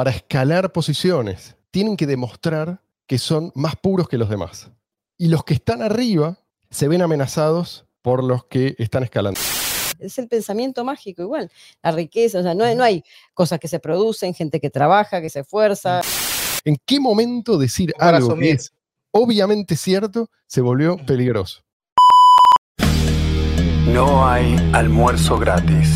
para escalar posiciones, tienen que demostrar que son más puros que los demás. Y los que están arriba se ven amenazados por los que están escalando. Es el pensamiento mágico igual, la riqueza, o sea, no hay, no hay cosas que se producen, gente que trabaja, que se esfuerza. ¿En qué momento decir Para algo que es obviamente cierto se volvió peligroso? No hay almuerzo gratis.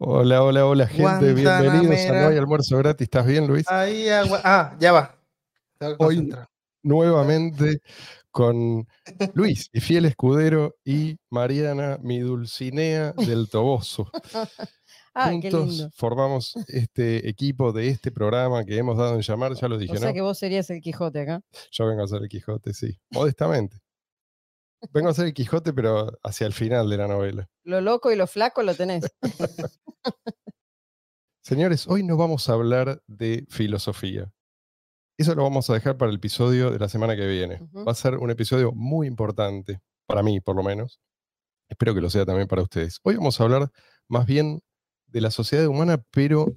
Hola, hola, hola, gente. Bienvenidos a No hay almuerzo gratis. ¿Estás bien, Luis? Ahí agua. Ah, ya va. Hoy-. Nuevamente con Luis, mi fiel escudero, y Mariana, mi dulcinea del Toboso. Ah, Juntos formamos este equipo de este programa que hemos dado en llamar, ya lo dije, O sea ¿no? que vos serías el Quijote acá. Yo vengo a ser el Quijote, sí, modestamente. Vengo a ser el Quijote, pero hacia el final de la novela. Lo loco y lo flaco lo tenés. Señores, hoy nos vamos a hablar de filosofía. Eso lo vamos a dejar para el episodio de la semana que viene. Va a ser un episodio muy importante, para mí por lo menos. Espero que lo sea también para ustedes. Hoy vamos a hablar más bien de la sociedad humana, pero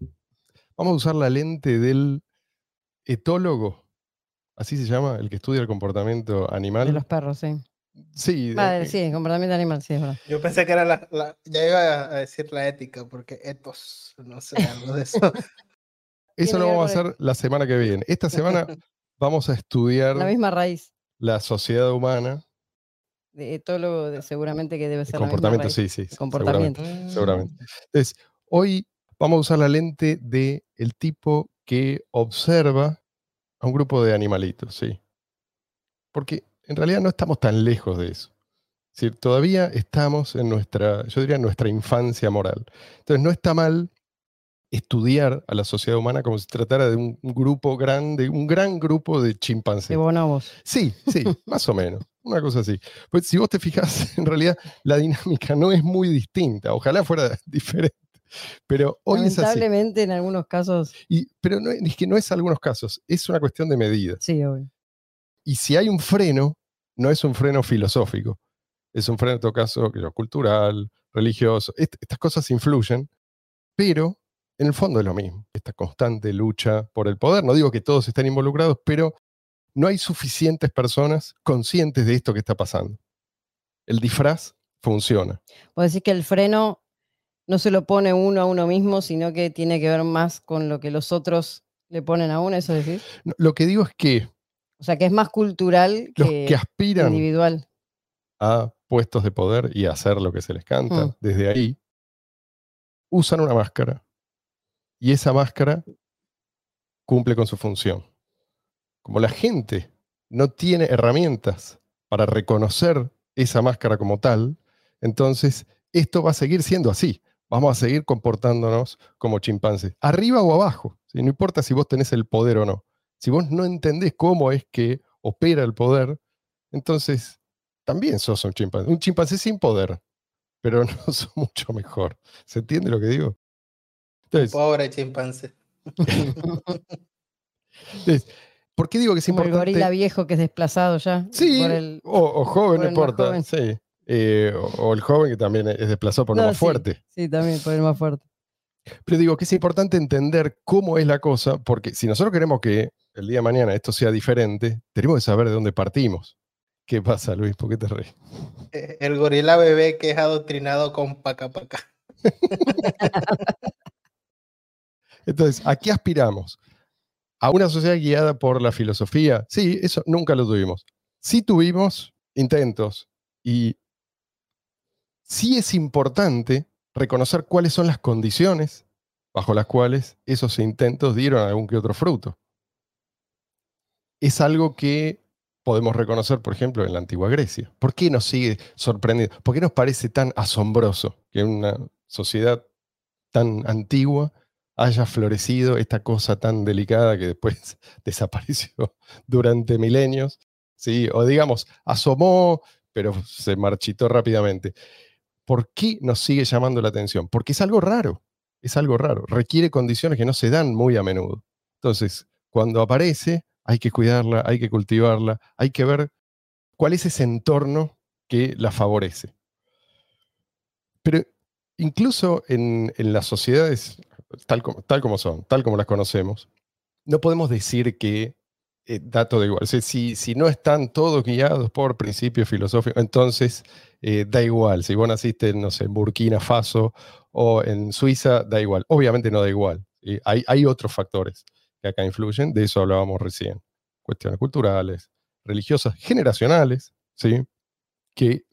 vamos a usar la lente del etólogo, así se llama, el que estudia el comportamiento animal. De los perros, sí. Sí, de- sí, el comportamiento animal, sí, es verdad. Yo pensé que era la, la- Ya iba a decir la ética, porque etos, no sé, algo de eso. eso lo vamos a hacer la semana que viene. Esta semana vamos a estudiar La misma raíz. la sociedad humana. De etólogo, de- seguramente que debe El ser la misma comportamiento, raíz. sí, sí. El comportamiento. seguramente, seguramente. Entonces, hoy vamos a usar la lente de el tipo que observa a un grupo de animalitos, sí. Porque en realidad no estamos tan lejos de eso. Es decir, todavía estamos en nuestra, yo diría, en nuestra infancia moral. Entonces, no está mal estudiar a la sociedad humana como si tratara de un grupo grande, un gran grupo de chimpancés. De bonobos. Sí, sí, más o menos. Una cosa así. Pues si vos te fijas, en realidad la dinámica no es muy distinta. Ojalá fuera diferente. Pero hoy es así. Lamentablemente, en algunos casos, Y, pero no, es que no es algunos casos, es una cuestión de medidas. sí, obvio. Y si hay un freno, no es un freno filosófico. Es un freno, en todo caso, cultural, religioso. Est- estas cosas influyen, pero en el fondo es lo mismo. Esta constante lucha por el poder. No digo que todos estén involucrados, pero no hay suficientes personas conscientes de esto que está pasando. El disfraz funciona. Puedo decir que el freno no se lo pone uno a uno mismo, sino que tiene que ver más con lo que los otros le ponen a uno, eso decir. No, Lo que digo es que O sea, que es más cultural los que, que aspiran individual. a puestos de poder y a hacer lo que se les canta Mm. desde ahí, usan una máscara. Y esa máscara cumple con su función. Como la gente no tiene herramientas para reconocer esa máscara como tal, entonces esto va a seguir siendo así. Vamos a seguir comportándonos como chimpancés, arriba o abajo. ¿sí? No importa si vos tenés el poder o no. Si vos no entendés cómo es que opera el poder, entonces también sos un chimpancé. Un chimpancé sin poder, pero no sos mucho mejor. ¿Se entiende lo que digo? Entonces, Pobre chimpancé. entonces, ¿por qué digo que es Como el importante? gorila viejo que es desplazado ya. Sí, por el- o, o joven, por no el más importa. joven. Sí. Eh, o, o el joven que también es desplazado por lo No, más sí. fuerte. Sí, también, por el más fuerte. Pero digo que es importante entender cómo es la cosa, porque si nosotros queremos que el día de mañana esto sea diferente, tenemos que saber de dónde partimos. ¿Qué pasa, Luis? ¿Por qué te reís? Eh, El gorila bebé que es adoctrinado con paca paca. Entonces, ¿a qué aspiramos? ¿A una sociedad guiada por la filosofía? Sí, eso nunca lo tuvimos. Sí tuvimos intentos y sí es importante reconocer cuáles son las condiciones bajo las cuales esos intentos dieron algún que otro fruto. Es algo que podemos reconocer, por ejemplo, en la antigua Grecia. ¿Por qué nos sigue sorprendiendo? ¿Por qué nos parece tan asombroso que una sociedad tan antigua haya florecido esta cosa tan delicada que después desapareció durante milenios? ¿sí? O digamos, asomó, pero se marchitó rápidamente. ¿Por qué nos sigue llamando la atención? Porque es algo raro, es algo raro, requiere condiciones que no se dan muy a menudo. Entonces, cuando aparece, hay que cuidarla, hay que cultivarla, hay que ver cuál es ese entorno que la favorece. Pero incluso en, las sociedades tal como, son, tal como las conocemos, no podemos decir que eh, da todo igual. Si, si no están todos guiados por principios filosóficos, entonces eh, da igual. Si vos naciste, no en Burkina Faso o en Suiza, da igual. Obviamente no da igual. ¿sí? Hay, hay otros factores que acá influyen, de eso hablábamos recién. Cuestiones culturales, religiosas, generacionales, ¿sí? que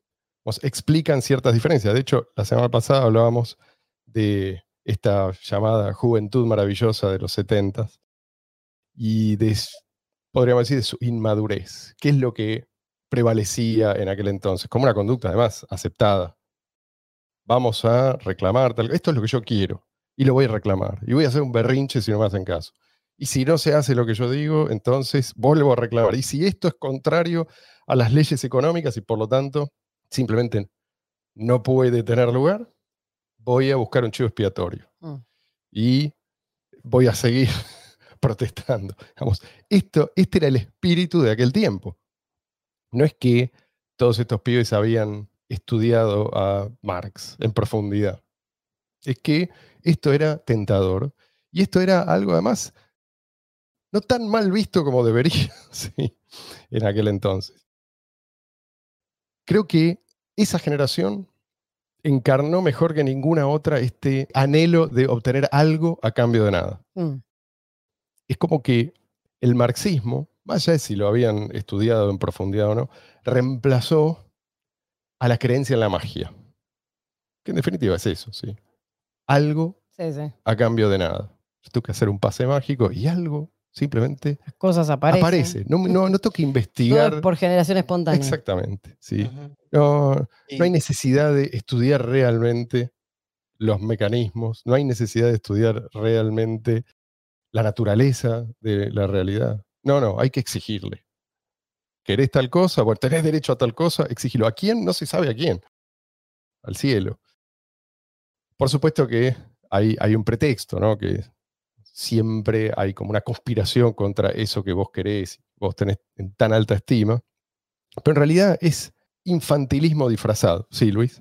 nos explican ciertas diferencias. De hecho, la semana pasada hablábamos de esta llamada juventud maravillosa de los 70 y de, podríamos decir, de su inmadurez. ¿Qué es lo que prevalecía en aquel entonces? Como una conducta, además, aceptada. Vamos a reclamar, esto es lo que yo quiero y lo voy a reclamar. Y voy a hacer un berrinche si no me hacen caso. Y si no se hace lo que yo digo, entonces vuelvo a reclamar. Y si esto es contrario a las leyes económicas y por lo tanto simplemente no puede tener lugar, voy a buscar un chivo expiatorio Mm. y voy a seguir protestando. Digamos, esto, este era el espíritu de aquel tiempo. No es que todos estos pibes habían estudiado a Marx en profundidad. Es que esto era tentador y esto era algo además no tan mal visto como debería sí, en aquel entonces. Creo que esa generación encarnó mejor que ninguna otra este anhelo de obtener algo a cambio de nada. Mm. Es como que el marxismo, más allá de si lo habían estudiado en profundidad o no, reemplazó a la creencia en la magia. Que en definitiva es eso, ¿sí? Algo Sí, sí. a cambio de nada. Yo tengo que hacer un pase mágico y algo simplemente Las cosas aparecen. aparece. No, no, no tengo que investigar. es por generación espontánea. Exactamente, sí. No, no hay necesidad de estudiar realmente los mecanismos, no hay necesidad de estudiar realmente la naturaleza de la realidad. No, no, hay que exigirle. ¿Querés tal cosa? Bueno, tenés derecho a tal cosa, exigilo. ¿A quién? No se sabe a quién. Al cielo. Por supuesto que hay, hay un pretexto, ¿no? Que siempre hay como una conspiración contra eso que vos querés, vos tenés en tan alta estima. Pero en realidad es infantilismo disfrazado. Sí, Luis.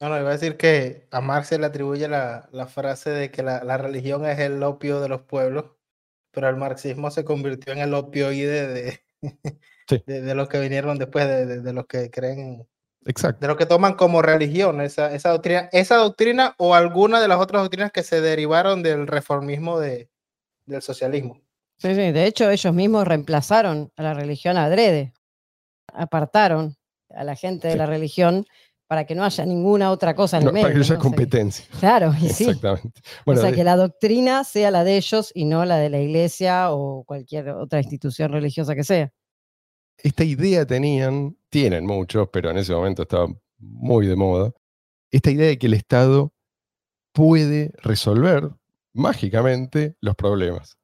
No, no, iba a decir que a Marx se le atribuye la, la frase de que la, la religión es el opio de los pueblos, pero el marxismo se convirtió en el opioide de, Sí. de, de los que vinieron después, de, de- de los que creen, Exacto. de los que toman como religión esa, esa doctrina, esa doctrina o alguna de las otras doctrinas que se derivaron del reformismo de, del socialismo. Sí, sí. De hecho, ellos mismos reemplazaron a la religión adrede. Apartaron a la gente de la religión para que no haya ninguna otra cosa en No, el medio. para que no haya ¿no? O sea que- competencia. claro, y sí. Exactamente. Bueno, o sea, de- que la doctrina sea la de ellos y no la de la iglesia o cualquier otra institución religiosa que sea. Esta idea tenían, tienen muchos, pero en ese momento estaba muy de moda, esta idea de que el Estado puede resolver mágicamente los problemas.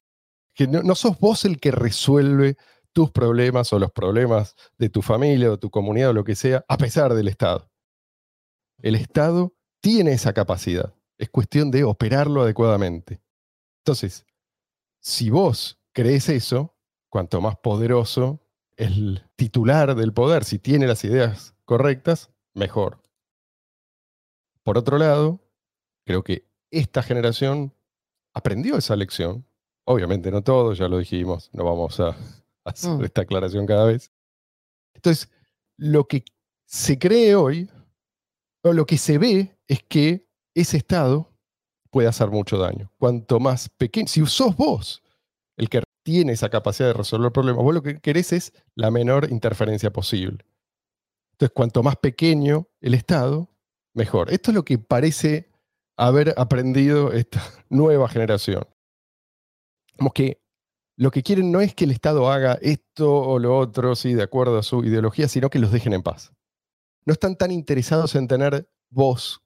Que no, no sos vos el que resuelve tus problemas o los problemas de tu familia o tu comunidad o lo que sea, a pesar del Estado. El Estado tiene esa capacidad. Es cuestión de operarlo adecuadamente. Entonces, si vos crees eso, cuanto más poderoso el titular del poder, si tiene las ideas correctas, mejor. Por otro lado, creo que esta generación aprendió esa lección. Obviamente no todo, ya lo dijimos, no vamos a hacer Mm. esta aclaración cada vez. Entonces, lo que se cree hoy, o lo que se ve, es que ese Estado puede hacer mucho daño. Cuanto más pequeño, si sos vos el que tiene esa capacidad de resolver problemas, vos lo que querés es la menor interferencia posible. Entonces, cuanto más pequeño el Estado, mejor. Esto es lo que parece haber aprendido esta nueva generación. Como que lo que quieren no es que el Estado haga esto o lo otro, sí, de acuerdo a su ideología, sino que los dejen en paz. No están tan interesados en tener voz.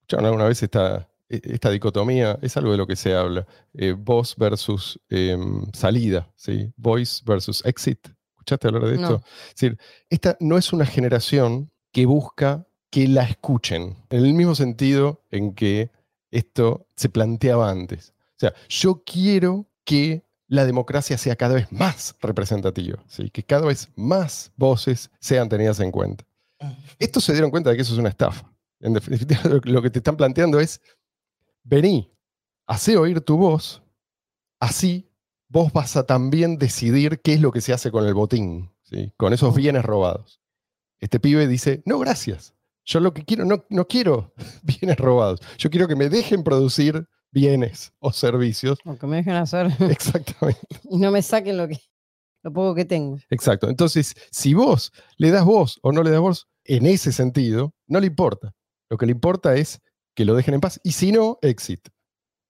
¿Escucharon alguna vez esta, e- esta dicotomía? Es algo de lo que se habla. Eh, voz versus em, salida, ¿sí? Voice versus exit. ¿Escuchaste hablar de esto? No. Es decir, esta no es una generación que busca que la escuchen, en el mismo sentido en que esto se planteaba antes. O sea, yo quiero que la democracia sea cada vez más representativa, ¿sí? que cada vez más voces sean tenidas en cuenta. Estos se dieron cuenta de que eso es una estafa. En definitiva, lo que te están planteando es, vení, hacé oír tu voz, así vos vas a también decidir qué es lo que se hace con el botín, ¿sí? con esos bienes robados. Este pibe dice, no, gracias. Yo lo que quiero, no, no quiero bienes robados. Yo quiero que me dejen producir bienes o servicios. O que me dejen hacer Exactamente. y no me saquen lo, que, lo poco que tengo. Exacto. Entonces, si vos le das voz o no le das voz, en ese sentido, no le importa. Lo que le importa es que lo dejen en paz. Y si no, exit.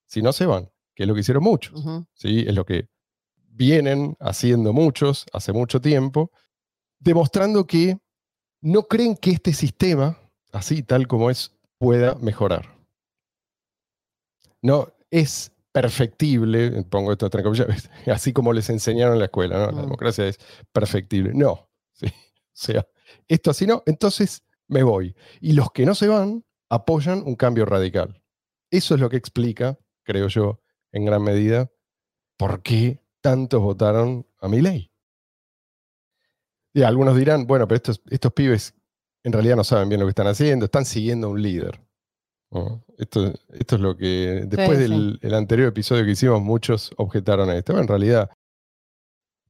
Si no, se van, que es lo que hicieron muchos. ¿sí? Es lo que vienen haciendo muchos hace mucho tiempo, demostrando que no creen que este sistema, así tal como es, pueda mejorar. No es perfectible, pongo esto entre comillas, así como les enseñaron en la escuela, ¿no? La democracia es perfectible. No. ¿sí? O sea, esto así no, entonces me voy. Y los que no se van apoyan un cambio radical. Eso es lo que explica, creo yo, en gran medida, por qué tantos votaron a mi ley. Y algunos dirán, bueno, pero estos, estos pibes en realidad no saben bien lo que están haciendo, están siguiendo a un líder. ¿no? Esto, esto es lo que después Sí, sí. del el anterior episodio que hicimos, muchos objetaron a esto. Bueno, en realidad,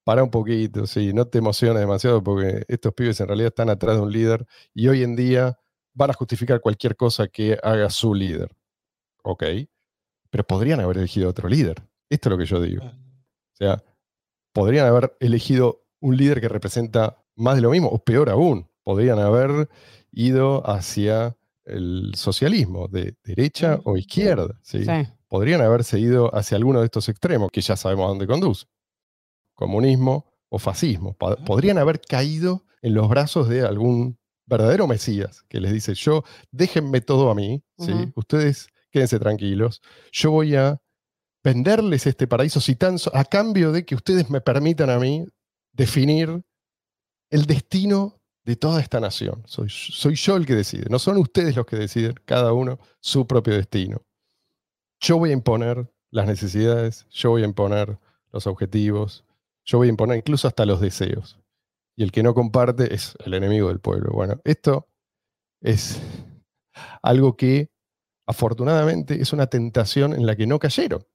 para un poquito, sí, no te emociones demasiado porque estos pibes en realidad están atrás de un líder y hoy en día van a justificar cualquier cosa que haga su líder. Ok, pero podrían haber elegido otro líder. Esto es lo que yo digo. O sea, podrían haber elegido un líder que representa más de lo mismo, o peor aún, podrían haber ido hacia el socialismo, de derecha o izquierda. ¿sí? Sí. Podrían haberse ido hacia alguno de estos extremos, que ya sabemos a dónde conduce. Comunismo o fascismo. Podrían haber caído en los brazos de algún verdadero Mesías, que les dice, yo, déjenme todo a mí, ¿sí? Ustedes quédense tranquilos, yo voy a venderles este paraíso si tan so- a cambio de que ustedes me permitan a mí definir el destino de toda esta nación. Soy, soy yo el que decide, no son ustedes los que deciden, cada uno su propio destino. Yo voy a imponer las necesidades, yo voy a imponer los objetivos, yo voy a imponer incluso hasta los deseos. Y el que no comparte es el enemigo del pueblo. Bueno, esto es algo que afortunadamente es una tentación en la que no cayeron.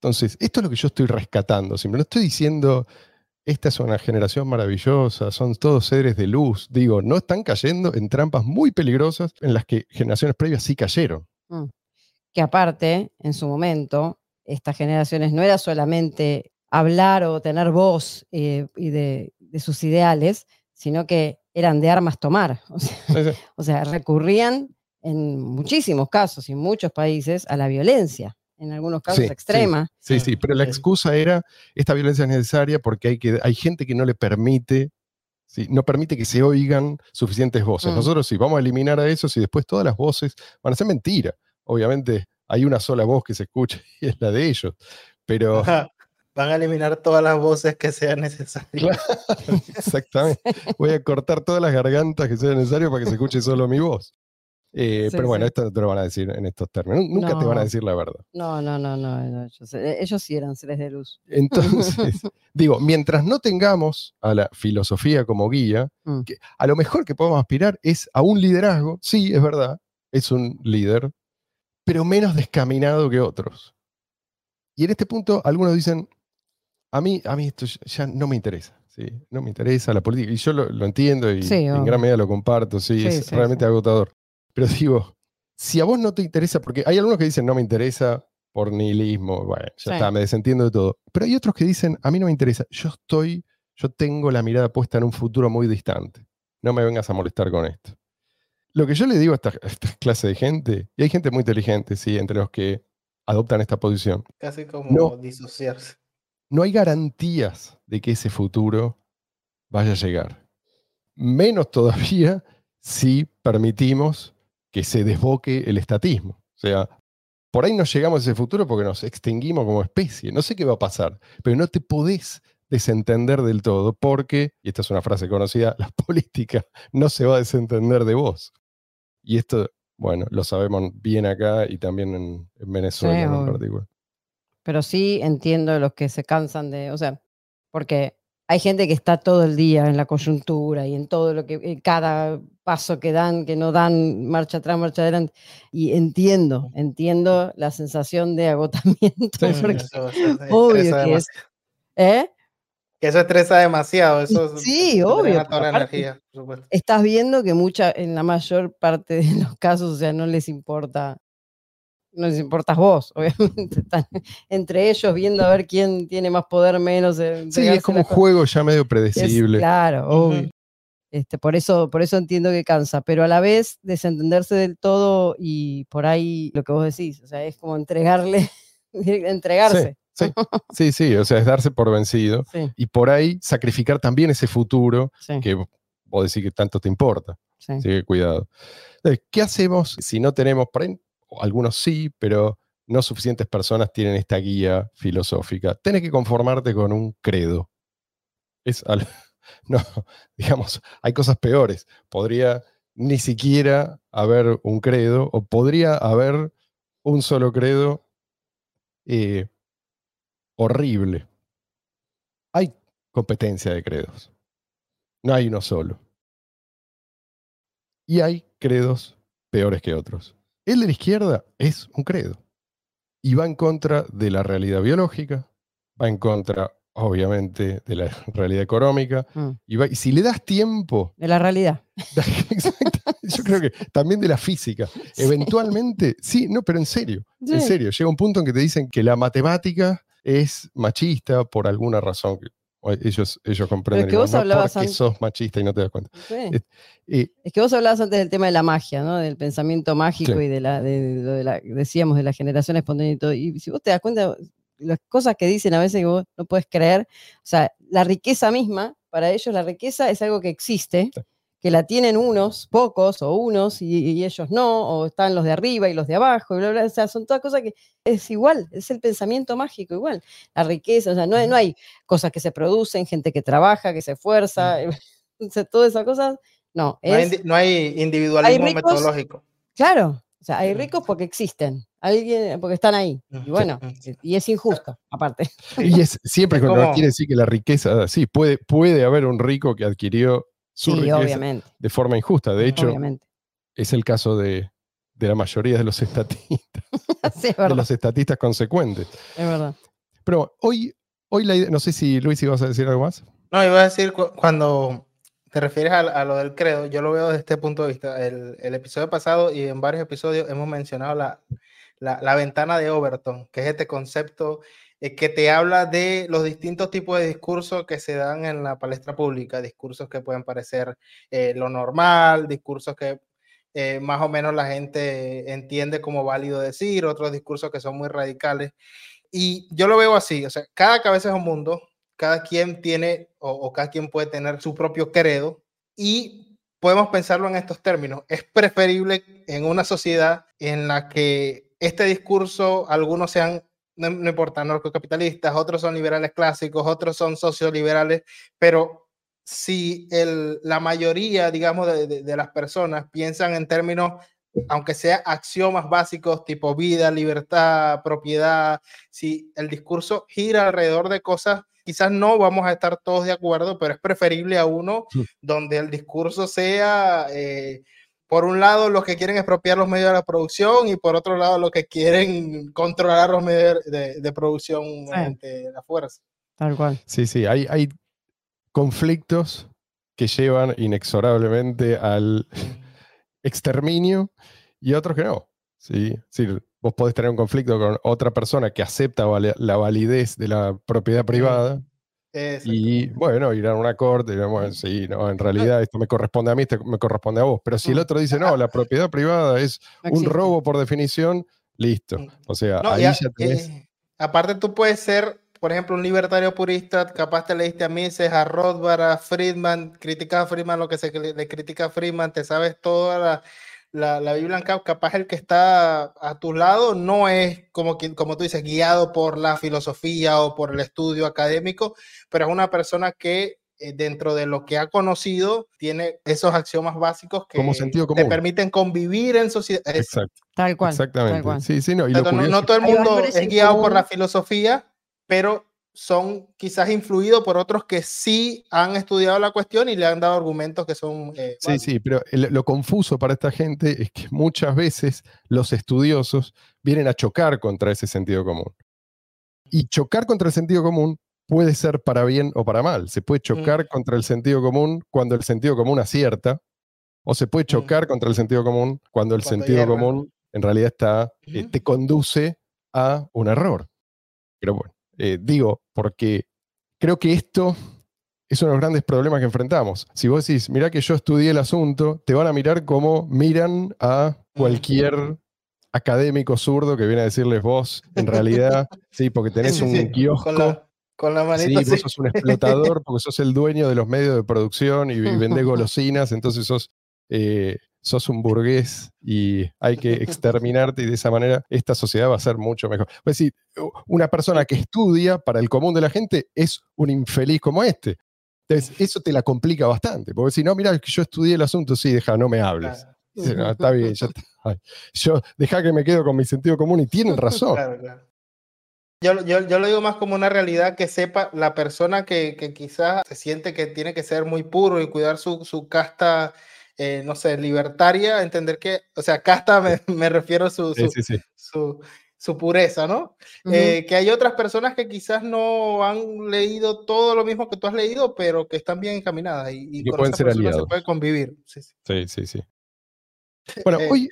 Entonces, esto es lo que yo estoy rescatando. Siempre no estoy diciendo, esta es una generación maravillosa, son todos seres de luz. Digo, no están cayendo en trampas muy peligrosas en las que generaciones previas sí cayeron. que aparte, en su momento, estas generaciones no era solamente hablar o tener voz eh, y de, de sus ideales, sino que eran de armas tomar. O sea, Sí, sí. o sea, recurrían en muchísimos casos y en muchos países a la violencia, en algunos casos Sí, extrema. Sí, sí, pero la excusa era, esta violencia es necesaria porque hay, que, hay gente que no le permite, ¿sí? no permite que se oigan suficientes voces. Mm. Nosotros sí, vamos a eliminar a esos y después todas las voces van a ser mentira. Obviamente hay una sola voz que se escucha y es la de ellos, pero. Van a eliminar todas las voces que sean necesarias. Claro. exactamente, voy a cortar todas las gargantas que sea necesario para que se escuche solo mi voz. Eh, Sí, pero bueno, sí. esto no te lo van a decir en estos términos. Nunca te van a decir la verdad. No, no, no, no, no, ellos, eh, ellos sí eran seres de luz. Entonces, digo, mientras no tengamos a la filosofía como guía, Mm. que a lo mejor que podemos aspirar es a un liderazgo, sí, es verdad, es un líder, pero menos descaminado que otros. Y en este punto, algunos dicen, a mí, a mí esto ya- no me interesa, ¿sí? no me interesa la política, y yo lo, lo entiendo y Sí, en gran medida lo comparto, sí, Sí, es sí, realmente sí. agotador. Pero digo, si a vos no te interesa, porque hay algunos que dicen no me interesa por nihilismo, bueno, ya Sí. está, me desentiendo de todo. Pero hay otros que dicen, a mí no me interesa, yo estoy, yo tengo la mirada puesta en un futuro muy distante. No me vengas a molestar con esto. Lo que yo le digo a esta, a esta clase de gente, y hay gente muy inteligente, sí, entre los que adoptan esta posición, Casi como No. disociarse. No hay garantías de que ese futuro vaya a llegar. Menos todavía si permitimos que se desboque el estatismo. O sea, por ahí no llegamos a ese futuro porque nos extinguimos como especie. No sé qué va a pasar, pero no te podés desentender del todo porque, y esta es una frase conocida, la política no se va a desentender de vos. Y esto, bueno, lo sabemos bien acá y también en, en Venezuela Sí, en particular. Pero sí entiendo los que se cansan de, o sea, porque hay gente que está todo el día en la coyuntura y en todo lo que, en cada paso que dan, que no dan marcha atrás, marcha adelante. Y entiendo, entiendo la sensación de agotamiento. Sí, porque Eso- eso obvio que es. ¿eh? Que eso estresa demasiado. Eso Sí, obvio, toda la energía, por. Estás viendo que mucha, en la mayor parte de los casos, o sea, no les importa, no les importas vos, obviamente. Están entre ellos viendo a ver quién tiene más poder, menos. eh, Sí, es como un juego ya medio Es- predecible. claro. Este, por, eso, por eso entiendo que cansa, pero a la vez desentenderse del todo y por ahí lo que vos decís, o sea, es como entregarle, entregarse. Sí, sí, sí, o sea, es darse por vencido Sí, y por ahí sacrificar también ese futuro sí, que vos decís que tanto te importa. sí. Así que cuidado. Entonces, ¿Qué hacemos si no tenemos, por ahí, algunos sí, pero no suficientes personas tienen esta guía filosófica? Tenés que conformarte con un credo. Es al- no, digamos, hay cosas peores. Podría ni siquiera haber un credo o podría haber un solo credo eh, horrible. Hay competencia de credos. No hay uno solo. Y hay credos peores que otros. El de la izquierda es un credo. Y va en contra de la realidad biológica, va en contra, obviamente, de la realidad económica. Mm, Y, va- y si le das tiempo, De la realidad. exactamente, yo creo que también de la física, eventualmente, sí, no, pero en serio, en serio, llega un punto en que te dicen que la matemática es machista por alguna razón. Que ellos, ellos comprenden. que y vos hablabas sos machista y no te das cuenta. Sí. Eh, Es que vos hablabas antes del tema de la magia, ¿no? Del pensamiento mágico Sí. y de la, de, la, decíamos, de la generación espontánea y todo. Y si vos te das cuenta, las cosas que dicen a veces que vos no puedes creer, o sea, la riqueza misma, para ellos la riqueza es algo que existe, Sí. Que la tienen unos, pocos o unos, y, y ellos no, o están los de arriba y los de abajo, y bla, bla, o sea, son todas cosas que es igual, es el pensamiento mágico igual, la riqueza, o sea, no, hay- no hay cosas que se producen, gente que trabaja, que se esfuerza, o sea, todas esas cosas, no, No hay, no individualismo ricos- metodológico. claro, o sea, hay Mm. ricos porque existen, alguien, porque están ahí, y Mm, bueno, y es injusto, aparte. Y es siempre cuando quiere decir que la riqueza, sí, puede, puede haber un rico que adquirió su Sí, riqueza obviamente, de forma injusta. De hecho, obviamente. es el caso de, de la mayoría de los estatistas, sí, es de los estatistas consecuentes. es verdad. Pero hoy, hoy la idea, no sé si Luis ibas a decir algo más. No, iba a decir cu- cuando te refieres a, a lo del credo, yo lo veo desde este punto de vista. El, el episodio pasado y en varios episodios hemos mencionado la, la, la ventana de Overton, que es este concepto que te habla de los distintos tipos de discursos que se dan en la palestra pública, discursos que pueden parecer eh, lo normal, discursos que eh, más o menos la gente entiende como válido decir, otros discursos que son muy radicales. Y yo lo veo así, o sea, cada cabeza es un mundo, cada quien tiene o, o cada quien puede tener su propio credo y podemos pensarlo en estos términos. Es preferible en una sociedad en la que este discurso, algunos sean, no, no importa, narcocapitalistas, otros son liberales clásicos, otros son socioliberales, pero si el, la mayoría, digamos, de, de- de las personas piensan en términos, aunque sea axiomas básicos tipo vida, libertad, propiedad, si el discurso gira alrededor de cosas, quizás no vamos a estar todos de acuerdo, pero es preferible a uno donde el discurso sea, eh, por un lado, los que quieren expropiar los medios de la producción y por otro lado, los que quieren controlar los medios de, de producción mediante la fuerza. Tal cual. Sí, sí, hay, hay conflictos que llevan inexorablemente al exterminio y otros que no. ¿sí? Decir, vos podés tener un conflicto con otra persona que acepta la validez de la propiedad privada y, bueno, ir a una corte bueno, sí, no, en realidad esto me corresponde a mí, esto me corresponde a vos. Pero si el Mm. otro dice, no, la propiedad privada es No un robo por definición, listo. O sea, No, ahí y a- ya tenés... eh, aparte, tú puedes ser, por ejemplo, un libertario purista, capaz te leíste a Mises, a Rothbard, a Friedman, criticas a Friedman lo que se le, le critica a Friedman, te sabes toda la, la, la Biblia capaz el que está a tu lado no es como, quien- como tú dices, guiado por la filosofía o por el estudio académico, pero es una persona que eh, dentro de lo que ha conocido tiene esos axiomas básicos que Como sentido te común. permiten convivir en sociedad. Exacto, Tal cual. exactamente. Tal cual. Sí, sí, no. Y lo no, no todo el mundo es guiado por la filosofía, pero son quizás influidos por otros que sí han estudiado la cuestión y le han dado argumentos que son... eh, Sí, válidos. sí, pero el- lo confuso para esta gente es que muchas veces los estudiosos vienen a chocar contra ese sentido común. Y chocar contra el sentido común puede ser para bien o para mal. Se puede chocar contra el sentido común cuando el sentido común acierta, o se puede chocar contra el sentido común cuando el Cuando sentido común en realidad está, eh, te conduce a un error. Pero bueno, eh, digo, porque creo que esto es uno de los grandes problemas que enfrentamos. Si vos decís, mirá que yo estudié el asunto, te van a mirar como miran a cualquier académico zurdo que viene a decirles vos, en realidad, sí, porque tenés Sí, un sí, kiosco. Con la, con la Sí, manita vos así. sos un explotador porque sos el dueño de los medios de producción y, y vendés golosinas, entonces sos, eh, sos un burgués y hay que exterminarte y de esa manera esta sociedad va a ser mucho mejor. Es decir, una persona que estudia para el común de la gente es un infeliz como este. Entonces, eso te la complica bastante, porque si no, mira, yo estudié el asunto, sí, deja, no me hables. Claro, Dice, "No, está bien, ya está. Yo, deja que me quedo con mi sentido común y tienen razón. claro, claro. Yo, yo, yo lo digo más como una realidad que sepa la persona que, que quizás se siente que tiene que ser muy puro y cuidar su, su casta, eh, no sé, libertaria, entender que, o sea, casta me, me refiero a su, Sí, su, sí, sí. su, su pureza, ¿no? Ujú. Eh, que hay otras personas que quizás no han leído todo lo mismo que tú has leído, pero que están bien encaminadas y, y Que con pueden ser persona se aliados. puede convivir. Sí, sí. Sí, sí, sí. Bueno, Eh, hoy.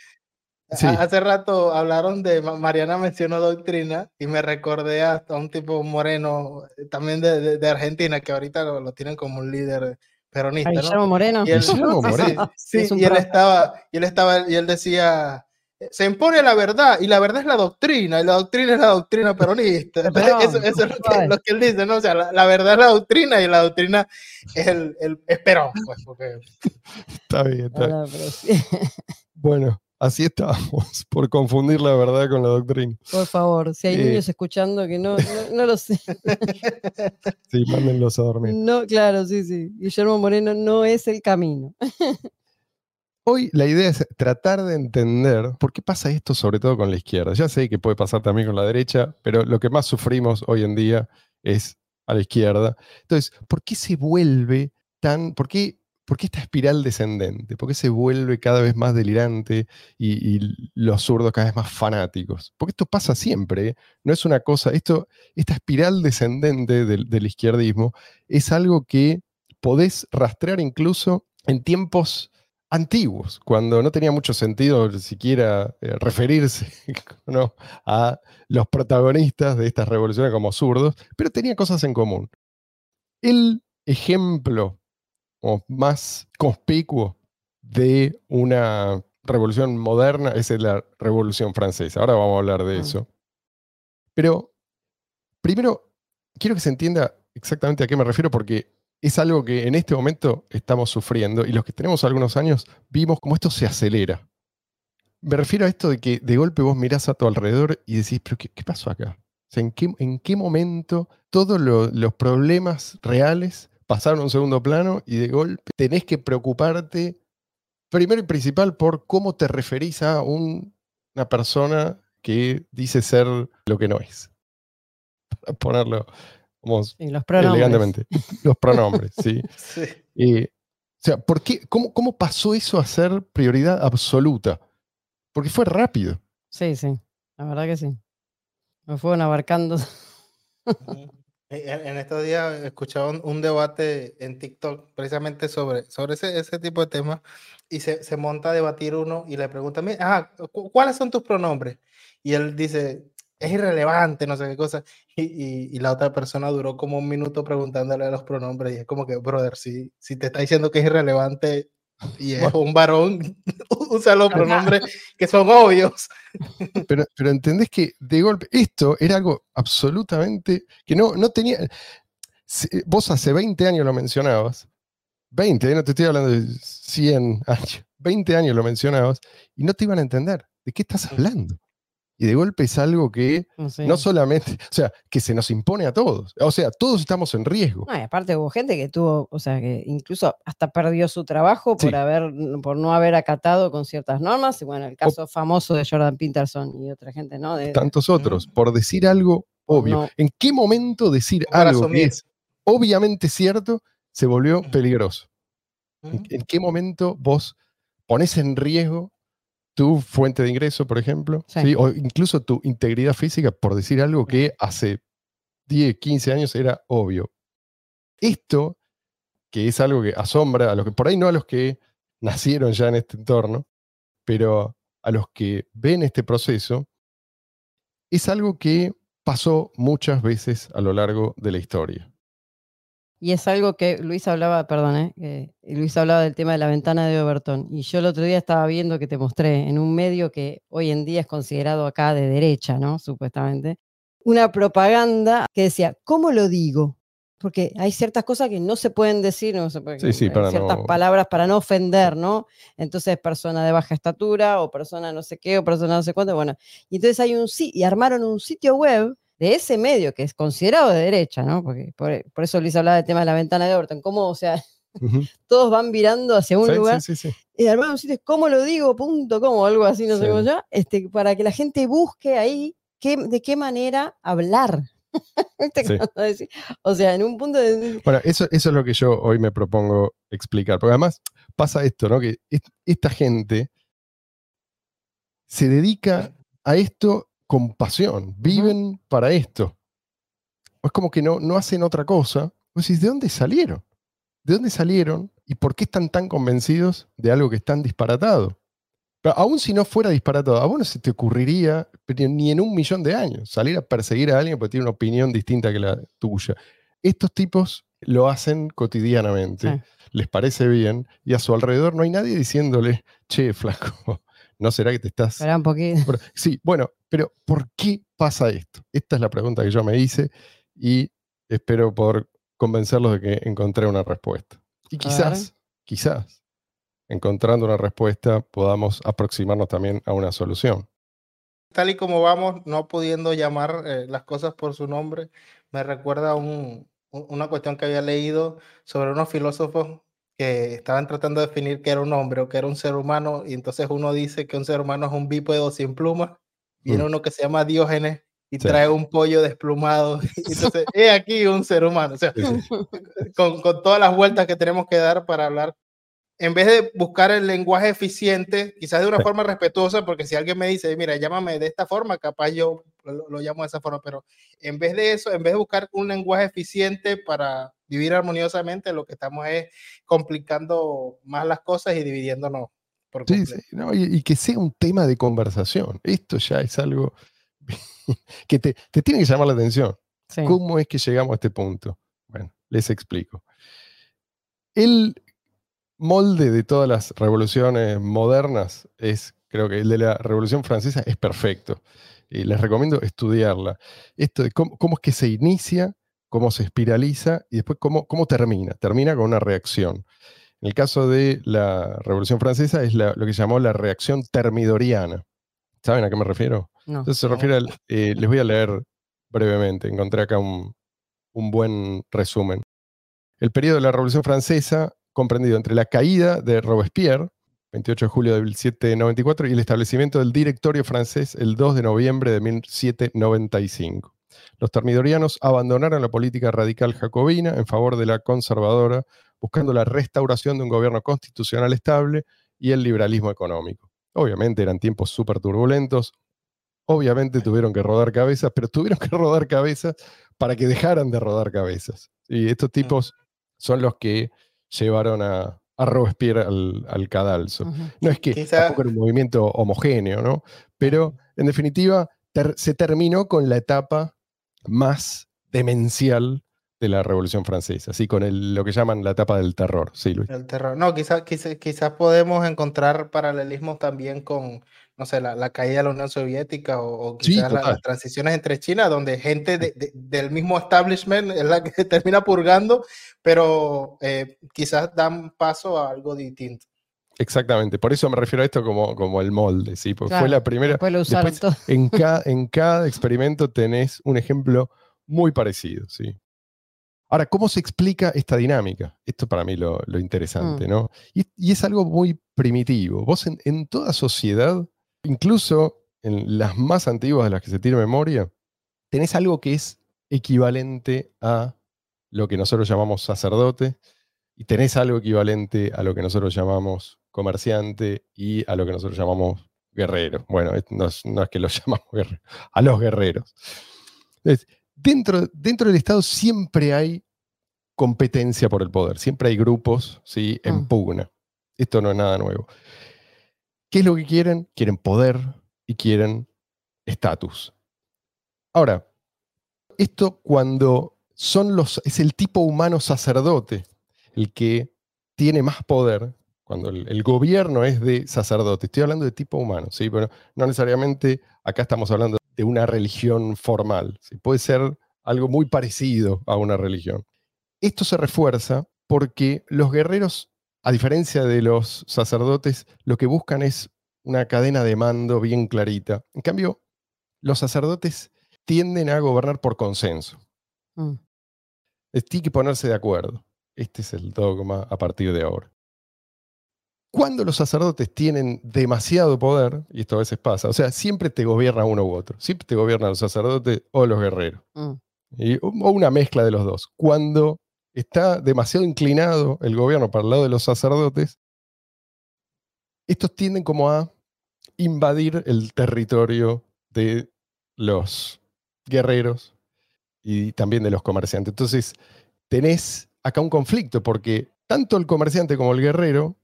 Sí. Ha- Hace rato hablaron de, Ma- Mariana mencionó doctrina y me recordé a, a un tipo moreno, eh, también de, de- de Argentina, que ahorita lo, lo tienen como un líder Peronista, ¿no? Guillermo Moreno. Y él, sí, sí, Moreno. sí, Es un y él estaba, y él estaba, y él decía, se impone la verdad, y la verdad es la doctrina, y la doctrina es la doctrina peronista. Eso, eso es lo que, lo que él dice, ¿no? O sea, la, la verdad es la doctrina, y la doctrina es el, el es Perón, pues, porque Está bien, está bien. Ah, sí. Bueno, así estábamos, por confundir la verdad con la doctrina. Por favor, si hay Eh. niños escuchando que no, no, no lo sé. Sí, mándenlos a dormir. No, claro, sí, sí. Guillermo Moreno no es el camino. Hoy la idea es tratar de entender por qué pasa esto, sobre todo con la izquierda. Ya sé que puede pasar también con la derecha, pero lo que más sufrimos hoy en día es a la izquierda. Entonces, ¿por qué se vuelve tan, por qué, por qué esta espiral descendente? ¿Por qué se vuelve cada vez más delirante y, los zurdos cada vez más fanáticos? Porque esto pasa siempre, ¿eh? no es una cosa, esto, esta espiral descendente del, izquierdismo es algo que podés rastrear incluso en tiempos antiguos, cuando no tenía mucho sentido siquiera eh, referirse a los protagonistas de estas revoluciones como zurdos, pero tenía cosas en común. El ejemplo como más conspicuo de una revolución moderna es la Revolución Francesa. Ahora vamos a hablar de Ah. eso. Pero primero, quiero que se entienda exactamente a qué me refiero porque es algo que en este momento estamos sufriendo y los que tenemos algunos años vimos cómo esto se acelera. Me refiero a esto de que de golpe vos mirás a tu alrededor y decís, pero ¿qué, qué pasó acá? O sea, ¿en qué, en qué momento todos lo- los problemas reales pasaron a un segundo plano y de golpe tenés que preocuparte, primero y principal, por cómo te referís a un- una persona que dice ser lo que no es? Para ponerlo como los elegantemente. Los pronombres, sí. sí. Eh, o sea, ¿por qué, cómo, ¿cómo pasó eso a ser prioridad absoluta? Porque fue rápido. Sí, sí. La verdad que sí. Me fueron abarcando. Ujú. En, estos días escuchaba un, un debate en TikTok precisamente sobre, sobre ese, ese tipo de temas y se, se monta a debatir uno y le pregunta, "Mira, ah, cu- ¿cuáles son tus pronombres? Y él dice, es irrelevante, no sé qué cosa. Y, y- y la otra persona duró como un minuto preguntándole a los pronombres y es como que, brother, si, si te está diciendo que es irrelevante y es un varón, usa los pronombres que son obvios. Pero, pero entendés que de golpe esto era algo absolutamente que no, no tenía. se- Vos hace 20 años lo mencionabas, 20, no te estoy hablando de 100 años, 20 años lo mencionabas y no te iban a entender de qué estás hablando. Y de golpe es algo que Sí. no solamente, o sea, que se nos impone a todos. O sea, todos estamos en riesgo. No, y aparte hubo gente que tuvo, o sea, que incluso hasta perdió su trabajo por Sí. haber, por no haber acatado con ciertas normas. Y bueno, el caso famoso de Jordan Peterson y otra gente, ¿no? De, tantos otros, por decir algo obvio. No. ¿En qué momento decir algo que es obviamente cierto se volvió Ujú. peligroso? ¿En, Ujú. en qué momento vos pones en riesgo tu fuente de ingreso, por ejemplo? Sí. ¿sí? O incluso tu integridad física por decir algo que hace 10, 15 años era obvio. Esto, que es algo que asombra a los que, por ahí no a los que nacieron ya en este entorno, pero a los que ven este proceso, es algo que pasó muchas veces a lo largo de la historia. Y es algo que Luis hablaba, perdón, ¿eh? Luis hablaba del tema de la ventana de Overton. Y yo el otro día estaba viendo que te mostré en un medio que hoy en día es considerado acá de derecha, ¿no? Supuestamente. Una propaganda que decía, ¿cómo lo digo? Porque hay ciertas cosas que no se pueden decir, no se pueden, Sí, sí, para ciertas no- palabras para no ofender, ¿no? Entonces, persona de baja estatura o persona no sé qué o persona no sé cuánto, bueno. Y entonces hay un sí y armaron un sitio web de ese medio que es considerado de derecha, ¿no? Porque por, por eso Luis hablaba del tema de la ventana de Overton, cómo, o sea, todos van virando hacia un Sí, lugar. sí, sí, sí. Y armaron un sitio, ¿cómo lo digo? Punto, com, o algo así, no sé cómo ya, este, para que la gente busque ahí qué, de qué manera hablar. O sea, en un punto de... Bueno, eso, eso es lo que yo hoy me propongo explicar. Porque además pasa esto, ¿no? Que est- esta gente se dedica a esto con pasión, viven para esto. Es como que no, no hacen otra cosa. Vos decís, ¿de dónde salieron? ¿De dónde salieron? ¿Y por qué están tan convencidos de algo que es tan disparatado? Pero aún si no fuera disparatado, a vos no se te ocurriría, ni en un millón de años, salir a perseguir a alguien porque tiene una opinión distinta que la tuya. Estos tipos lo hacen cotidianamente, Sí. les parece bien, y a su alrededor no hay nadie diciéndole, che, flaco, ¿no será que te estás Esperá un poquito. sí, bueno, pero ¿por qué pasa esto? Esta es la pregunta que yo me hice y espero poder convencerlos de que encontré una respuesta. Y quizás, quizás, encontrando una respuesta, podamos aproximarnos también a una solución. Tal y como vamos, no pudiendo llamar eh, las cosas por su nombre, me recuerda un- una cuestión que había leído sobre unos filósofos que estaban tratando de definir qué era un hombre o qué era un ser humano, y entonces uno dice que un ser humano es un bípedo sin plumas, viene Mm. uno que se llama Diógenes y Sí. trae un pollo desplumado, y entonces, he aquí un ser humano, o sea, Sí, sí. con, con todas las vueltas que tenemos que dar para hablar. En vez de buscar el lenguaje eficiente, quizás de una forma respetuosa, porque si alguien me dice, mira, llámame de esta forma, capaz yo lo, lo llamo de esa forma, pero en vez de eso, en vez de buscar un lenguaje eficiente para vivir armoniosamente, lo que estamos es complicando más las cosas y dividiéndonos por Sí, sí, no, y, y que sea un tema de conversación. Esto ya es algo que te, te tiene que llamar la atención. Sí. ¿Cómo es que llegamos a este punto? Bueno, les explico. El molde de todas las revoluciones modernas es, creo que el de la Revolución Francesa es perfecto. Y les recomiendo estudiarla. Esto de cómo, cómo es que se inicia, cómo se espiraliza y después cómo, cómo termina. Termina con una reacción. En el caso de la Revolución Francesa es la- lo que se llamó la reacción termidoriana. ¿Saben a qué me refiero? No. Entonces se refiere al, eh, les voy a leer brevemente, encontré acá un, un buen resumen. El periodo de la Revolución Francesa, comprendido entre la caída de Robespierre, 28 de julio de 1794, y el establecimiento del directorio francés el 2 de noviembre de 1795. Los termidorianos abandonaron la política radical jacobina en favor de la conservadora, buscando la restauración de un gobierno constitucional estable y el liberalismo económico. Obviamente eran tiempos súper turbulentos, obviamente tuvieron que rodar cabezas, pero tuvieron que rodar cabezas para que dejaran de rodar cabezas. Y estos tipos son los que llevaron a, a Robespierre al, al cadalso. No es que Quizá- tampoco era un movimiento homogéneo, ¿no? Pero en definitiva ter- se terminó con la etapa más demencial de la Revolución Francesa, así con el- lo que llaman la etapa del terror. Sí, Luis. El terror. No, quizás quizás quizás podemos encontrar paralelismos también con, no sé, la, la caída de la Unión Soviética o, o Sí, quizás la- las transiciones entre China, donde gente de- de- del mismo establishment es la que termina purgando, pero eh, quizás dan paso a algo distinto. Exactamente, por eso me refiero a esto como, como el molde, ¿sí? Porque fue Claro, la primera. Después lo usaron después- todo. en, cada, en cada experimento tenés un ejemplo muy parecido, ¿sí? Ahora, ¿cómo se explica esta dinámica? Esto para mí lo, lo interesante, Mm. ¿no? Y, y es algo muy primitivo. Vos en, en toda sociedad, incluso en las más antiguas de las que se tiene memoria, tenés algo que es equivalente a lo que nosotros llamamos sacerdote y tenés algo equivalente a lo que nosotros llamamos comerciante y a lo que nosotros llamamos guerrero. Bueno, no es, que lo llamamos guerrero, a los guerreros. Dentro, dentro del Estado siempre hay competencia por el poder, siempre hay grupos ¿sí? en mm. pugna. Esto no es nada nuevo. ¿Qué es lo que quieren? Quieren poder y quieren estatus. Ahora, esto cuando son los, es el tipo humano sacerdote el que tiene más poder, cuando el, gobierno es de sacerdote, estoy hablando de tipo humano, ¿sí? pero no necesariamente acá estamos hablando de una religión formal, ¿sí? puede ser algo muy parecido a una religión. Esto se refuerza porque los guerreros, a diferencia de los sacerdotes, lo que buscan es una cadena de mando bien clarita. En cambio, los sacerdotes tienden a gobernar por consenso. Mm. Tiene que ponerse de acuerdo. Este es el dogma a partir de ahora. Cuando los sacerdotes tienen demasiado poder, y esto a veces pasa, o sea, siempre te gobierna uno u otro, siempre te gobiernan los sacerdotes o los guerreros, mm. o una mezcla de los dos. Cuando está demasiado inclinado el gobierno para el lado de los sacerdotes, estos tienden como a invadir el territorio de los guerreros y también de los comerciantes. Entonces, tenés acá un conflicto porque tanto el comerciante como el guerrero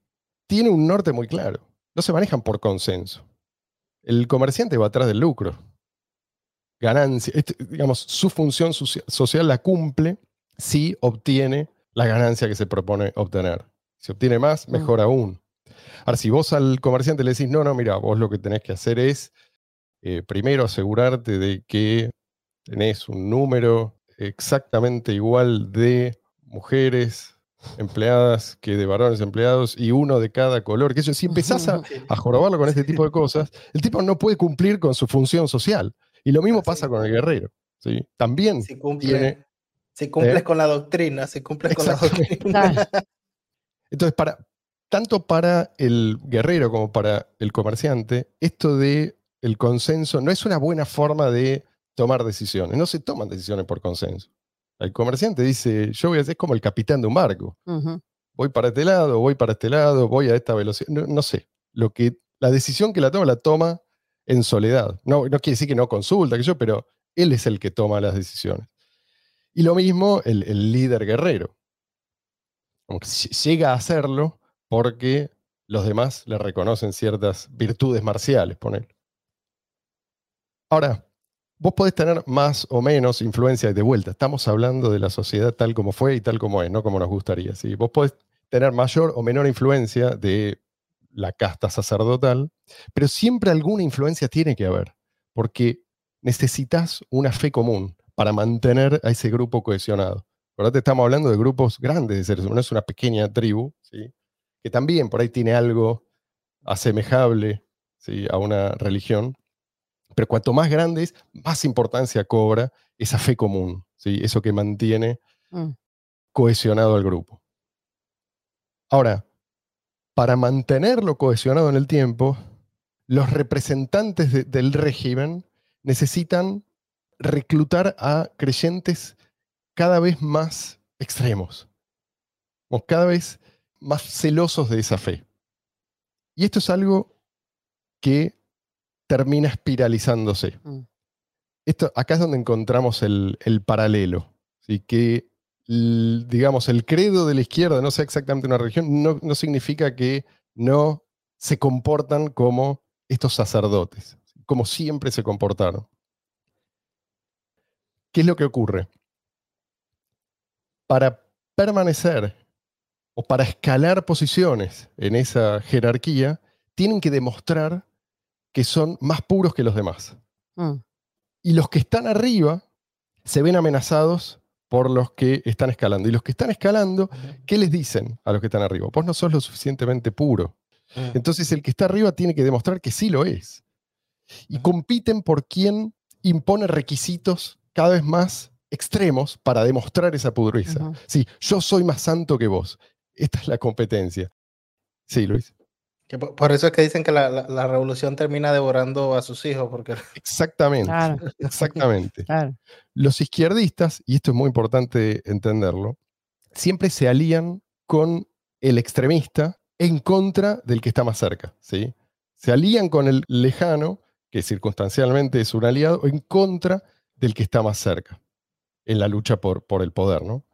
tiene un norte muy claro. No se manejan por consenso. El comerciante va atrás del lucro. Ganancia, este, digamos, su función social la cumple si obtiene la ganancia que se propone obtener. Si obtiene más, mm. mejor aún. Ahora, si vos al comerciante le decís, no, no, mira, vos lo que tenés que hacer es eh, primero asegurarte de que tenés un número exactamente igual de mujeres empleadas que de varones empleados y uno de cada color. Que eso, si empezás a, jorobarlo con este tipo de cosas, el tipo no puede cumplir con su función social. Y lo mismo pasa con el guerrero. ¿sí? También si cumple, si cumples ¿eh? con la doctrina, si cumples con la doctrina. Entonces, para, tanto para el guerrero como para el comerciante, esto de el consenso no es una buena forma de tomar decisiones. No se toman decisiones por consenso. El comerciante dice, yo voy a ser como el capitán de un barco. Voy para este lado, voy para este lado, voy a esta velocidad. No, sé. Lo que, la decisión que la toma, la toma en soledad. No, no quiere decir que no consulta, que yo, pero él es el que toma las decisiones. Y lo mismo el, el líder guerrero. Como que llega a hacerlo porque los demás le reconocen ciertas virtudes marciales, poner. Ahora, vos podés tener más o menos influencia de vuelta. Estamos hablando de la sociedad tal como fue y tal como es, no como nos gustaría. ¿sí? Vos podés tener mayor o menor influencia de la casta sacerdotal, pero siempre alguna influencia tiene que haber, porque necesitas una fe común para mantener a ese grupo cohesionado. Ahora estamos hablando de grupos grandes de seres humanos, es una pequeña tribu, ¿sí? que también por ahí tiene algo asemejable ¿sí? a una religión, pero cuanto más grande es, más importancia cobra esa fe común, ¿sí? eso que mantiene mm. cohesionado al grupo. Ahora, para mantenerlo cohesionado en el tiempo, los representantes del régimen necesitan reclutar a creyentes cada vez más extremos, o cada vez más celosos de esa fe. Y esto es algo que termina espiralizándose. Mm. Esto, acá es donde encontramos el, paralelo. Que, digamos, el credo de la izquierda, no sea exactamente una religión, no, no significa que no se comportan como estos sacerdotes, como siempre se comportaron. ¿Qué es lo que ocurre? Para permanecer o para escalar posiciones en esa jerarquía, tienen que demostrar que son más puros que los demás. Mm. Y los que están arriba se ven amenazados por los que están escalando. Y los que están escalando, ¿qué les dicen a los que están arriba? Vos no sos lo suficientemente puro. Mm. Entonces el que está arriba tiene que demostrar que sí lo es. Y compiten por quien impone requisitos cada vez más extremos para demostrar esa pureza. Sí, yo soy más santo que vos. Esta es la competencia. Sí, Luis. Que por, por eso es que dicen que la, la- la revolución termina devorando a sus hijos, porque Exactamente, Claro, exactamente. claro. Los izquierdistas, y esto es muy importante entenderlo, siempre se alían con el extremista en contra del que está más cerca. ¿sí? Se alían con el lejano, que circunstancialmente es un aliado, en contra del que está más cerca en la lucha por, por el poder. ¿no?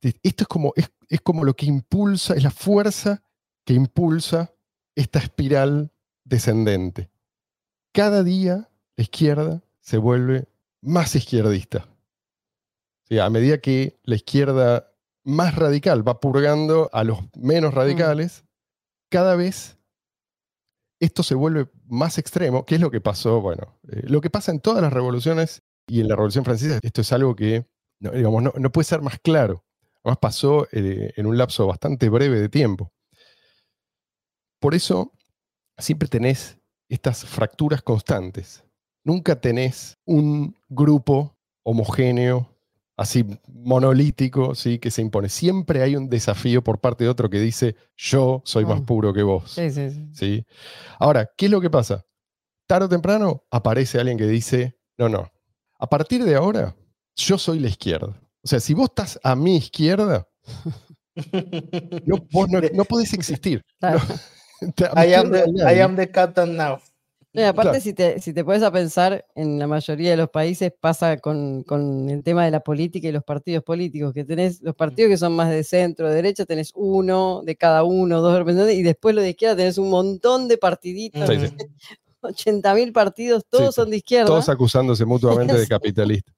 Esto es como, es, es como lo que impulsa, es la fuerza que impulsa esta espiral descendente. Cada día la izquierda se vuelve más izquierdista. Sí, a medida que la izquierda más radical va purgando a los menos radicales, cada vez esto se vuelve más extremo. ¿Qué es lo que pasó? Bueno, eh, lo que pasa en todas las revoluciones y en la Revolución Francesa, esto es algo que no, digamos, no, no puede ser más claro. Además pasó eh, en un lapso bastante breve de tiempo. Por eso siempre tenés estas fracturas constantes. Nunca tenés un grupo homogéneo, así monolítico, ¿sí? que se impone. Siempre hay un desafío por parte de otro que dice, yo soy más Mm. puro que vos. Sí, sí, sí. ¿sí? Ahora, ¿qué es lo que pasa? Tarde o temprano aparece alguien que dice, no, no, a partir de ahora yo soy la izquierda. O sea, si vos estás a mi izquierda, no, vos no, podés existir. Claro. No, I am the, I am captain now. No, y aparte, Claro. si, te, si te pones a pensar, en la mayoría de los países pasa con, con el tema de la política y los partidos políticos, que tenés los partidos que son más de centro, de derecha, tenés uno de cada uno, dos representantes, y después lo de izquierda tenés un montón de partiditos, Sí, sí. 80 mil partidos, todos Sí, son de izquierda, Todos acusándose mutuamente de capitalistas.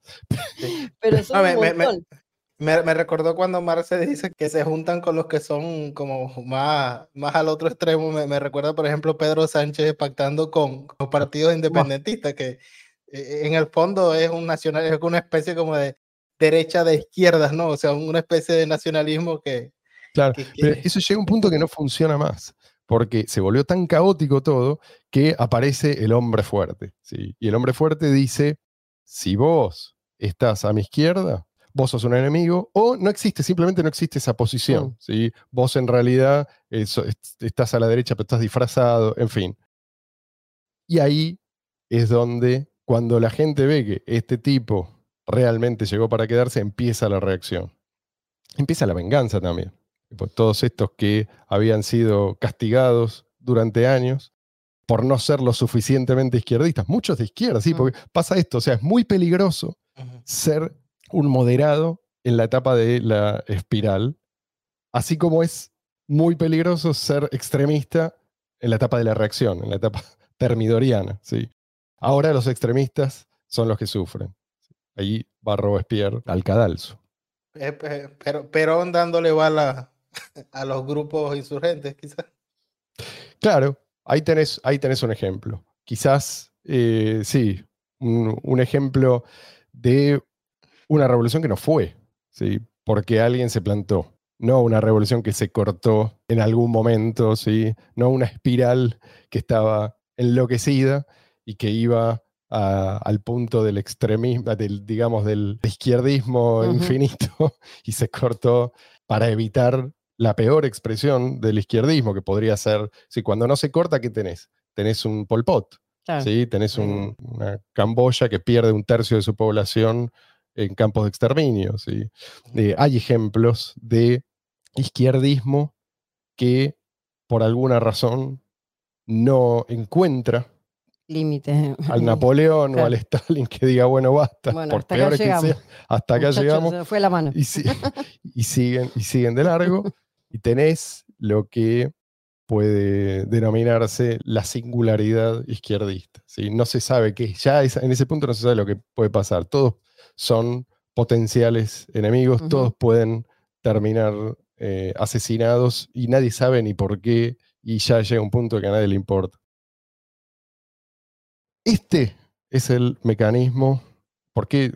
pero son No, un me- me- me- montón. Me, me recordó cuando Marce dice que se juntan con los que son como más, más al otro extremo. Me, me recuerda, por ejemplo, Pedro Sánchez pactando con, con partidos independentistas, que eh, en el fondo es un nacional, es una especie como de derecha de izquierdas, ¿no? O sea, una especie de nacionalismo que, Claro, que pero quiere- eso llega a un punto que no funciona más, porque se volvió tan caótico todo que aparece el hombre fuerte. ¿sí? Y el hombre fuerte dice, si vos estás a mi izquierda, vos sos un enemigo, o no existe, simplemente no existe esa posición. Mm. ¿sí? Vos en realidad eh, so- estás a la derecha, pero estás disfrazado, en fin. Y ahí es donde, cuando la gente ve que este tipo realmente llegó para quedarse, empieza la reacción. Empieza la venganza también. Pues todos estos que habían sido castigados durante años por no ser lo suficientemente izquierdistas, muchos de izquierda, sí, Mm. porque pasa esto, o sea, es muy peligroso ser un moderado en la etapa de la espiral, así como es muy peligroso ser extremista en la etapa de la reacción, en la etapa termidoriana. ¿sí? Ahora los extremistas son los que sufren. Ahí va Robespierre al cadalso. Eh, pe- pero dándole bala a los grupos insurgentes, quizás. Claro, ahí tenés, ahí tenés un ejemplo. Quizás, eh, sí, un, un ejemplo de una revolución que no fue, ¿sí? porque alguien se plantó. No una revolución que se cortó en algún momento, ¿sí? no una espiral que estaba enloquecida y que iba a- al punto del extremismo, del, digamos, del izquierdismo infinito y se cortó para evitar la peor expresión del izquierdismo, que podría ser, si cuando no se corta, ¿qué tenés? Tenés un Pol Pot. ¿sí? tenés un- una Camboya que pierde un tercio de su población en campos de exterminio. ¿sí? Eh, hay ejemplos de izquierdismo que por alguna razón no encuentra Límites. al Napoleón o al Stalin que diga, bueno, basta, Bueno, por peores que sea, hasta acá Muchachos, llegamos fue la mano. y, si- y siguen, y siguen de largo, y tenés lo que puede denominarse la singularidad izquierdista. ¿sí? No se sabe qué, ya es- en ese punto no se sabe lo que puede pasar. Todos son potenciales enemigos, todos pueden terminar eh, asesinados y nadie sabe ni por qué, y ya llega un punto que a nadie le importa. Este es el mecanismo. ¿Por qué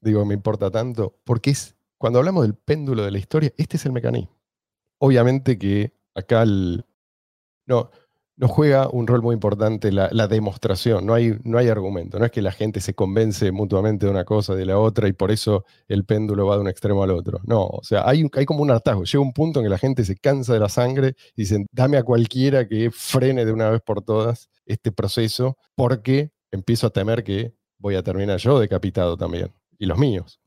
digo me importa tanto? Porque es, cuando hablamos del péndulo de la historia, este es el mecanismo. Obviamente que acá el- no, no juega un rol muy importante la, la demostración, no hay, no hay argumento, no es que la gente se convence mutuamente de una cosa, de la otra, y por eso el péndulo va de un extremo al otro. No, o sea, hay, un- hay como un hartazgo, llega un punto en que la gente se cansa de la sangre y dicen, dame a cualquiera que frene de una vez por todas este proceso, porque empiezo a temer que voy a terminar yo decapitado también, y los míos.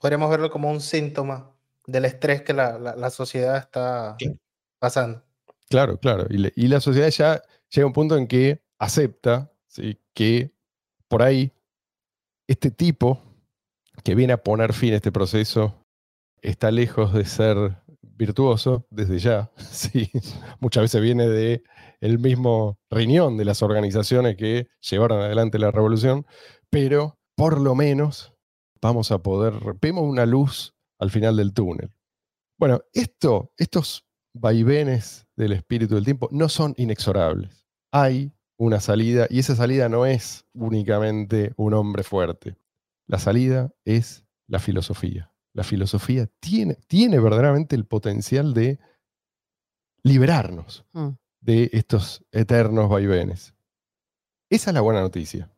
Podríamos verlo como un síntoma del estrés que la, la- la sociedad está Sí. pasando. Claro, claro. Y, la sociedad ya llega a un punto en que acepta que por ahí este tipo que viene a poner fin a este proceso está lejos de ser virtuoso desde ya. ¿sí? Muchas veces viene de el mismo riñón de las organizaciones que llevaron adelante la revolución, pero por lo menos vamos a poder, vemos una luz al final del túnel. Bueno, esto, estos vaivenes del espíritu del tiempo no son inexorables. Hay una salida y esa salida no es únicamente un hombre fuerte. La salida es la filosofía. La filosofía tiene, tiene verdaderamente el potencial de liberarnos Mm. de estos eternos vaivenes. Esa es la buena noticia.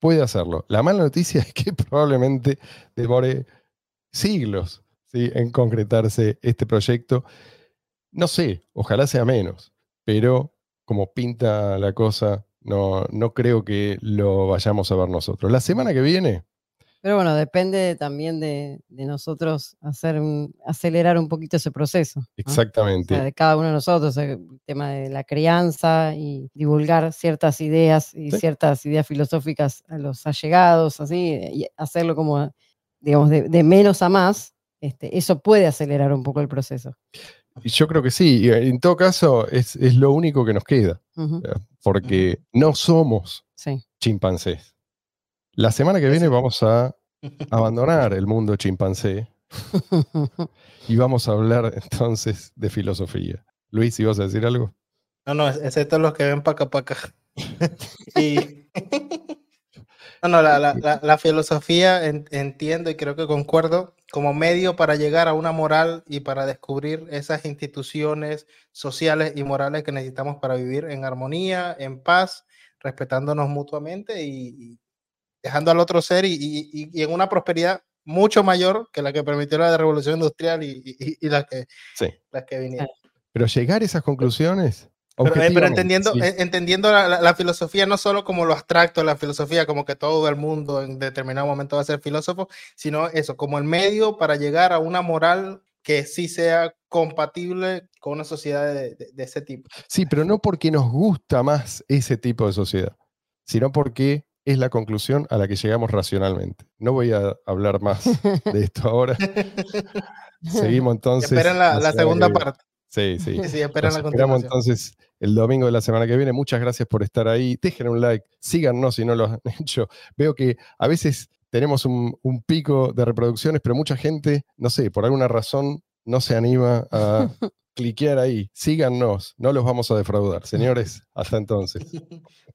Puede hacerlo. La mala noticia es que probablemente demore siglos ¿sí? en concretarse este proyecto. No sé, ojalá sea menos, pero como pinta la cosa, no, no creo que lo vayamos a ver nosotros. La semana que viene, Pero bueno, depende también de, de nosotros hacer un- acelerar un poquito ese proceso. ¿no? O exactamente, sea, de cada uno de nosotros, el tema de la crianza y divulgar ciertas ideas y Sí. ciertas ideas filosóficas a los allegados, así, y hacerlo como, digamos, de, de menos a más, este, eso puede acelerar un poco el proceso. Y yo creo que sí. Y en todo caso, es, es lo único que nos queda, porque no somos Sí. chimpancés. La semana que viene vamos a abandonar el mundo chimpancé y vamos a hablar entonces de filosofía. Luis, ¿ibas a decir algo? No, no, excepto los que ven paca paca. y no, no, la, la- la- la filosofía en- entiendo y creo que concuerdo como medio para llegar a una moral y para descubrir esas instituciones sociales y morales que necesitamos para vivir en armonía, en paz, respetándonos mutuamente y, y dejando al otro ser y, y- y- en una prosperidad mucho mayor que la que permitió la revolución industrial y, y, y las que, Sí. las que vinieron. Pero llegar a esas conclusiones. Pero, eh, pero entendiendo, sí. eh, entendiendo la, la- la filosofía no solo como lo abstracto de la filosofía, como que todo el mundo en determinado momento va a ser filósofo, sino eso, como el medio para llegar a una moral que sí sea compatible con una sociedad de, de- de ese tipo. Sí, pero no porque nos gusta más ese tipo de sociedad, sino porque es la conclusión a la que llegamos racionalmente. No voy a hablar más de esto ahora. Seguimos entonces. esperen la, la segunda parte. Sí, sí. Sí, sí, esperen Nos la esperamos entonces el domingo de la semana que viene. Muchas gracias por estar ahí. Dejen un like, síganos si no lo han hecho. Veo que a veces tenemos un, un pico de reproducciones, pero mucha gente, no sé, por alguna razón no se anima a cliquear ahí. Síganos, no los vamos a defraudar. Señores, hasta entonces.